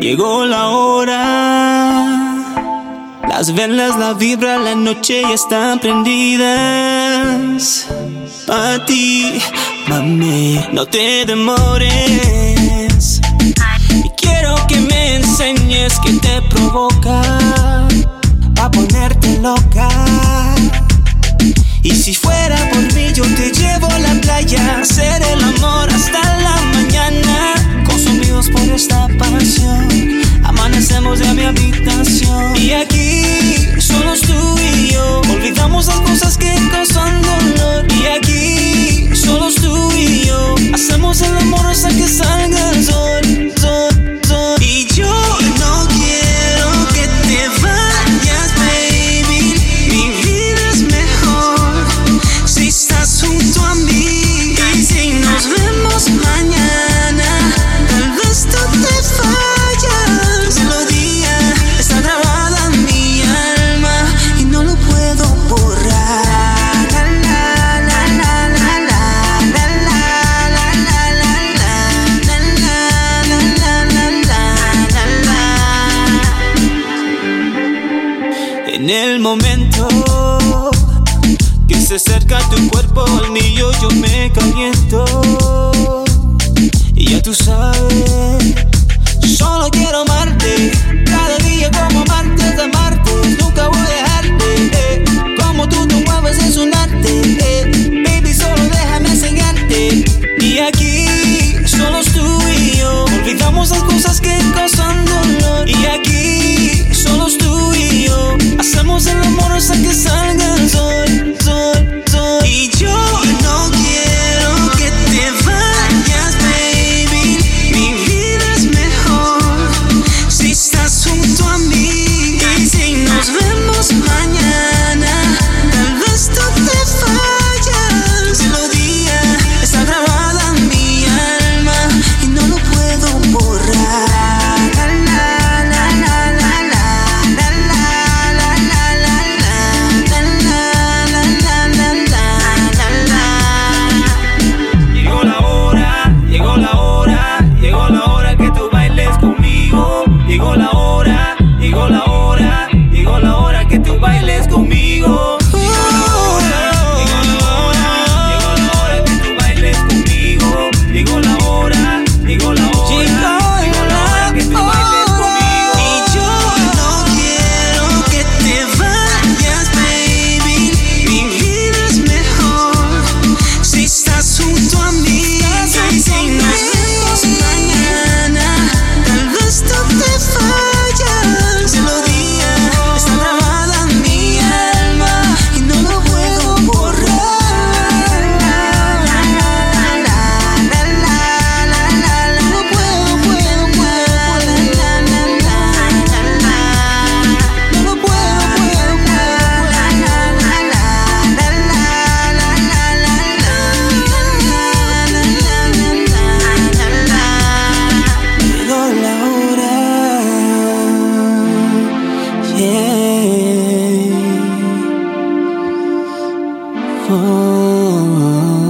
Llegó la hora, las velas, la vibra, la noche ya están prendidas. A ti, mami, no te demores. momento que se acerca tu cuerpo al mío, yo me caliento. Y ya tú sabes. que tu bailes Oh.